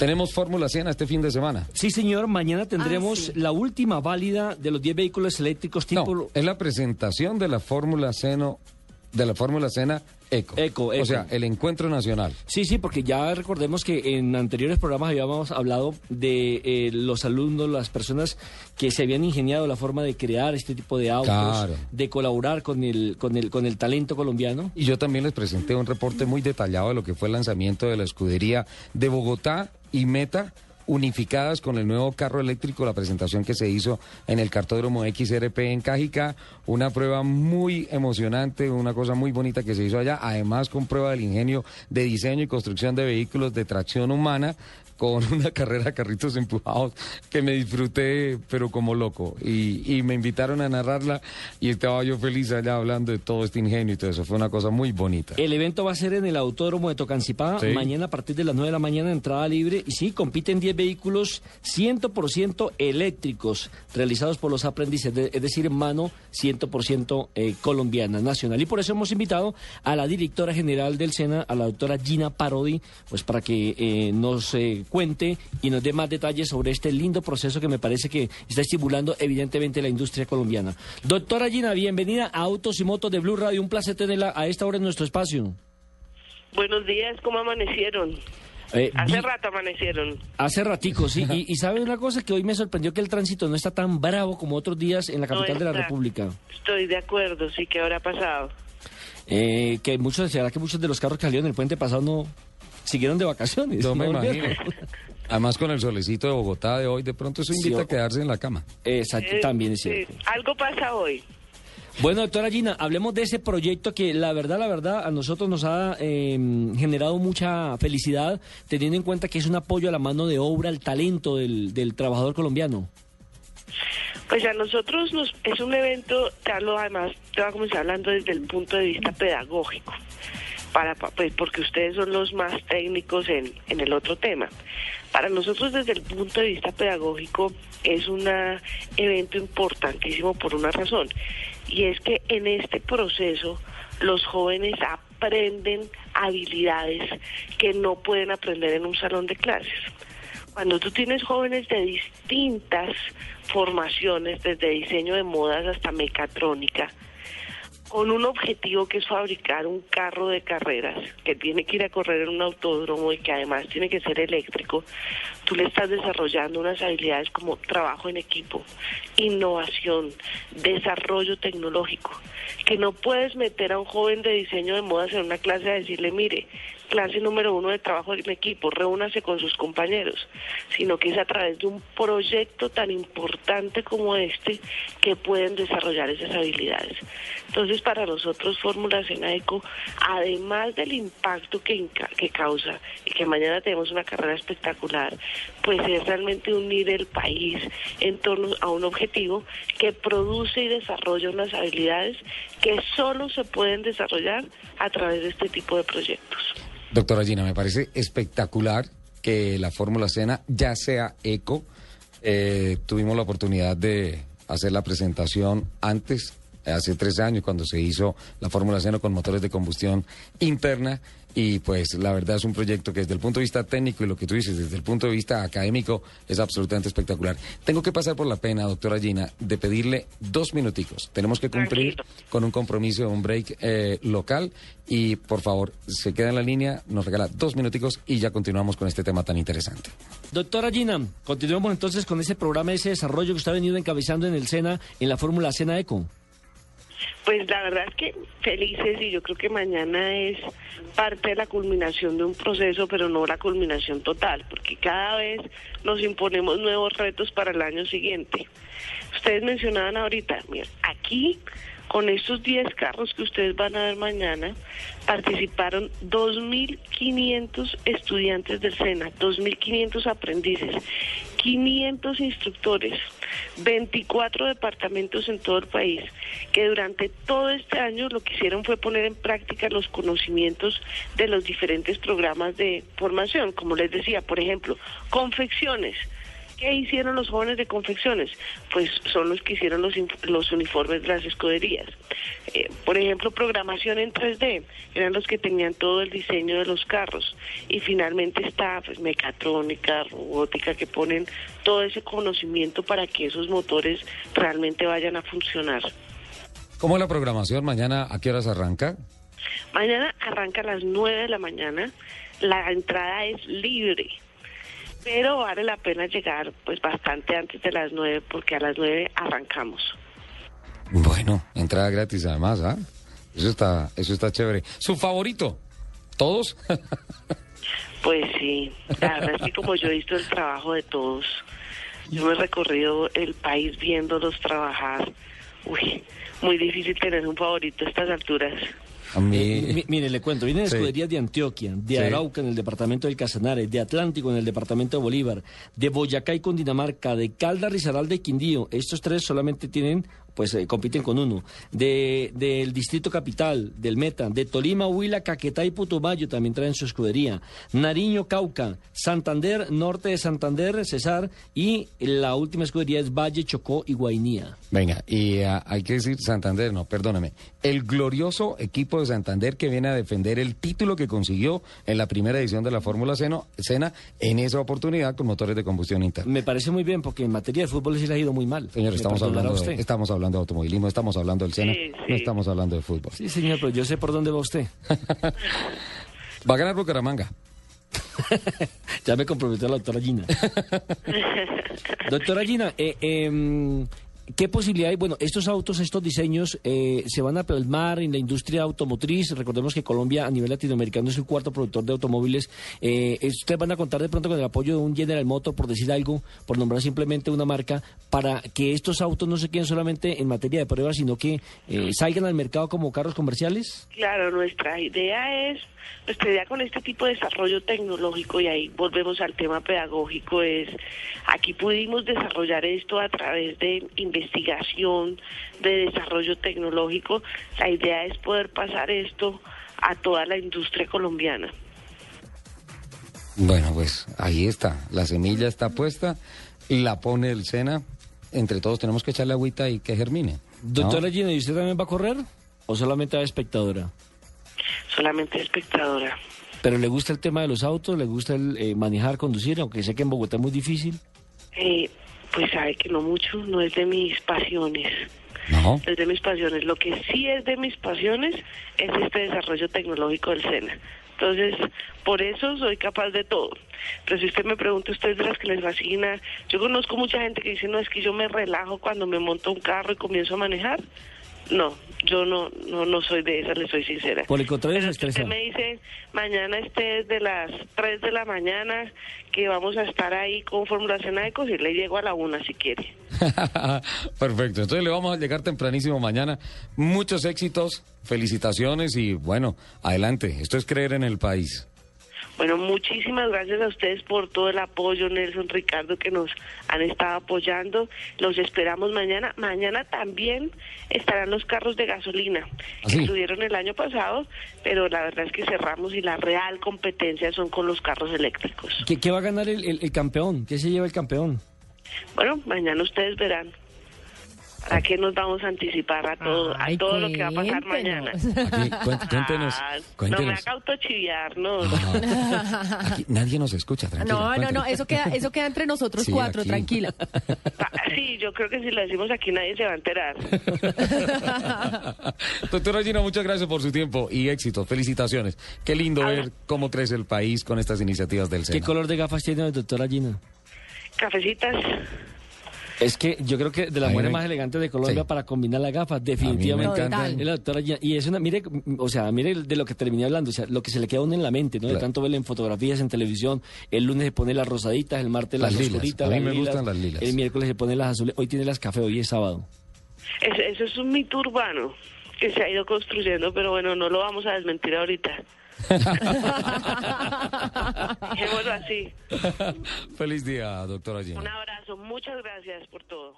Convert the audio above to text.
Tenemos Fórmula 100 este fin de semana. Sí, señor. Mañana tendremos Ah, sí. la última válida de los 10 vehículos eléctricos tipo... No, es la presentación de la Fórmula Seno, de la Fórmula Cena Eco. Eco, Eco. O sea, el encuentro nacional. Sí, sí, porque ya recordemos que en anteriores programas habíamos hablado de eh, los alumnos, las personas que se habían ingeniado la forma de crear este tipo de autos, Claro. de colaborar con el, con el, con el talento colombiano. Y yo también les presenté un reporte muy detallado de lo que fue el lanzamiento de la escudería de Bogotá y Meta unificadas con el nuevo carro eléctrico, la presentación que se hizo en el cartódromo XRP en Cájica, una prueba muy emocionante, una cosa muy bonita que se hizo allá, además con prueba del ingenio de diseño y construcción de vehículos de tracción humana, con una carrera de carritos empujados que me disfruté, pero como loco. Y, y me invitaron a narrarla y estaba yo feliz allá hablando de todo este ingenio y todo eso. Fue una cosa muy bonita. El evento va a ser en el Autódromo de Tocancipá, Sí. mañana a partir de las 9 de la mañana, entrada libre. Y sí, compiten 10 vehículos 100% eléctricos, realizados por los aprendices, de- es decir, en mano 100% eh, colombiana, nacional. Y por eso hemos invitado a la directora general del SENA, a la doctora Gina Parodi, pues para que eh, nos eh, cuente y nos dé más detalles sobre este lindo proceso que me parece que está estimulando evidentemente la industria colombiana. Doctora Gina, bienvenida a Autos y Motos de Blue Radio. Un placer tenerla a esta hora en nuestro espacio. Buenos días, ¿cómo amanecieron? Eh, Hace vi- rato amanecieron. Hace ratico, sí. Y, y sabe una cosa que hoy me sorprendió que el tránsito no está tan bravo como otros días en la No capital de la. República. Estoy de acuerdo, sí, que habrá pasado? Eh, que muchos, será que muchos de los carros que salieron el puente pasado no siguieron de vacaciones. Yo me no imagino. Además con el solecito de Bogotá de hoy, de pronto eso invita a quedarse en la cama. Exacto, Eh, también es sí, cierto. Algo pasa hoy. Bueno, doctora Gina, hablemos de ese proyecto que la verdad, la verdad, a nosotros nos ha eh, generado mucha felicidad, teniendo en cuenta que es un apoyo a la mano de obra, al talento del, del trabajador colombiano. Pues a nosotros nos, es un evento, Carlos, además te va a comenzar hablando desde el punto de vista pedagógico, para, pa- pues porque ustedes son los más técnicos en, en el otro tema. Para nosotros desde el punto de vista pedagógico es un evento importantísimo por una razón, y es que en este proceso los jóvenes aprenden habilidades que no pueden aprender en un salón de clases. Cuando tú tienes jóvenes de distintas formaciones, desde diseño de modas hasta mecatrónica, con un objetivo que es fabricar un carro de carreras que tiene que ir a correr en un autódromo y que además tiene que ser eléctrico, tú le estás desarrollando unas habilidades como trabajo en equipo, innovación, desarrollo tecnológico, que no puedes meter a un joven de diseño de modas en una clase a decirle, mire, clase número uno de trabajo en equipo, reúnase con sus compañeros, sino que es a través de un proyecto tan importante como este que pueden desarrollar esas habilidades. Entonces, para nosotros, Fórmula Senaeco, además del impacto que, causa y que mañana tenemos una carrera espectacular, pues es realmente unir el país en torno a un objetivo que produce y desarrolla unas habilidades que solo se pueden desarrollar a través de este tipo de proyectos. Doctora Gina, me parece espectacular que la Fórmula Cena ya sea eco. Eh, tuvimos la oportunidad de hacer la presentación antes, hace tres años, cuando se hizo la Fórmula Cena con motores de combustión interna. Y pues la verdad es un proyecto que desde el punto de vista técnico y lo que tú dices, desde el punto de vista académico, es absolutamente espectacular. Tengo que pasar por la pena, doctora Gina, de pedirle dos minuticos. Tenemos que cumplir con un compromiso, un break eh, local. Y por favor, se queda en la línea, nos regala dos minuticos y ya continuamos con este tema tan interesante. Doctora Gina, continuemos entonces con ese programa, ese desarrollo que usted ha venido encabezando en el SENA, en la Fórmula SENA Eco. Pues la verdad es que felices y yo creo que mañana es parte de la culminación de un proceso, pero no la culminación total, porque cada vez nos imponemos nuevos retos para el año siguiente. Ustedes mencionaban ahorita, mira, aquí Con estos 10 carros que ustedes van a ver mañana, participaron 2.500 estudiantes del SENA, 2.500 aprendices, 500 instructores, 24 departamentos en todo el país, que durante todo este año lo que hicieron fue poner en práctica los conocimientos de los diferentes programas de formación, como les decía, por ejemplo, confecciones. ¿Qué hicieron los jóvenes de confecciones? Pues son los que hicieron los, los uniformes de las escuderías. Eh, por ejemplo, programación en 3D, eran los que tenían todo el diseño de los carros. Y finalmente está pues, mecatrónica, robótica, que ponen todo ese conocimiento para que esos motores realmente vayan a funcionar. ¿Cómo es la programación? ¿Mañana a qué horas arranca? Mañana arranca a las 9 de la mañana. La entrada es libre pero vale la pena llegar pues bastante antes de las nueve porque a las nueve arrancamos. Bueno, entrada gratis además, ¿ah? Eso está, eso está chévere. ¿Su favorito? ¿Todos? pues sí, la verdad es que como yo he visto el trabajo de todos, yo me he recorrido el país viéndolos trabajar. Uy, muy difícil tener un favorito a estas alturas. Eh, mire, le cuento, vienen escuderías de Antioquia, de Arauca en el departamento del Casanare, de Atlántico en el departamento de Bolívar, de Boyacá y Cundinamarca, de Calda, Risaralda y Quindío. Estos tres solamente tienen pues eh, compiten con uno. De, del Distrito Capital, del Meta, de Tolima, Huila, Caquetá y Putumayo también traen su escudería. Nariño, Cauca, Santander, Norte de Santander, Cesar y la última escudería es Valle, Chocó y Guainía. Venga, y ah, hay que decir Santander, no, perdóname. El glorioso equipo de Santander que viene a defender el título que consiguió en la primera edición de la Fórmula Sena en esa oportunidad con motores de combustión interna. Me parece muy bien porque en materia de fútbol sí le ha ido muy mal. Señor, estamos hablando, estamos hablando de automovilismo, estamos hablando del Sena, no estamos hablando de fútbol. Sí, señor, pero yo sé por dónde va usted. va a ganar Bucaramanga. ya me comprometió la doctora Gina. doctora Gina, eh, eh, ¿Qué posibilidad hay? Bueno, estos autos, estos diseños eh, se van a plasmar en la industria automotriz. Recordemos que Colombia a nivel latinoamericano es el cuarto productor de automóviles. Eh, ¿Ustedes van a contar de pronto con el apoyo de un General Motor, por decir algo, por nombrar simplemente una marca, para que estos autos no se queden solamente en materia de pruebas, sino que eh, salgan al mercado como carros comerciales? Claro, nuestra idea es nuestra idea con este tipo de desarrollo tecnológico, y ahí volvemos al tema pedagógico, es aquí pudimos desarrollar esto a través de investigación, de desarrollo tecnológico. La idea es poder pasar esto a toda la industria colombiana. Bueno, pues ahí está, la semilla está puesta, la pone el SENA, entre todos tenemos que echarle agüita y que germine. Doctora Gina, ¿y usted también va a correr o solamente a espectadora? Solamente espectadora. ¿Pero le gusta el tema de los autos? ¿Le gusta el eh, manejar, conducir? Aunque sé que en Bogotá es muy difícil. Eh, pues sabe que no mucho, no es de mis pasiones. No. Es de mis pasiones. Lo que sí es de mis pasiones es este desarrollo tecnológico del SENA. Entonces, por eso soy capaz de todo. Pero si usted me pregunta, usted de las que les fascina, yo conozco mucha gente que dice, no, es que yo me relajo cuando me monto un carro y comienzo a manejar. No, yo no, no, no soy de esa, le soy sincera. Por el contrario, se Usted me dice, mañana esté de las 3 de la mañana, que vamos a estar ahí con formulación de y le llego a la una si quiere. Perfecto, entonces le vamos a llegar tempranísimo mañana. Muchos éxitos, felicitaciones y bueno, adelante. Esto es creer en el país. Bueno, muchísimas gracias a ustedes por todo el apoyo, Nelson, Ricardo, que nos han estado apoyando. Los esperamos mañana. Mañana también estarán los carros de gasolina, ¿Ah, que estuvieron el año pasado, pero la verdad es que cerramos y la real competencia son con los carros eléctricos. ¿Qué, va a ganar el campeón? ¿Qué se lleva el campeón? Bueno, mañana ustedes verán. ¿Para qué nos vamos a anticipar a todo, a todo lo que va a pasar mañana? Aquí, cuéntenos, No me haga autochiviar, no. Aquí nadie nos escucha, tranquila. No, no, no, eso queda, eso queda entre nosotros cuatro, tranquila. Ah, sí, yo creo que si lo decimos aquí nadie se va a enterar. Doctora Gina, muchas gracias por su tiempo y éxito. Felicitaciones. Qué lindo ver cómo crece el país con estas iniciativas del SENA. ¿Qué color de gafas tiene la doctora Gina? Cafecitas. Es que yo creo que de las mujeres más elegantes de Colombia para combinar las gafas, definitivamente. Es la doctora Y es una, mire, o sea, mire de lo que terminé hablando, o sea, lo que se le queda a uno en la mente, ¿no? De tanto verla en fotografías, en televisión. El lunes se pone las rosaditas, el martes las, las oscuritas. A mí me gustan las lilas. El miércoles se pone las azules. Hoy tiene las café, hoy es sábado. Eso, eso es un mito urbano que se ha ido construyendo, pero bueno, no lo vamos a desmentir ahorita. Dejémoslo así. Feliz día, doctora Gina. Un abrazo, muchas gracias por todo.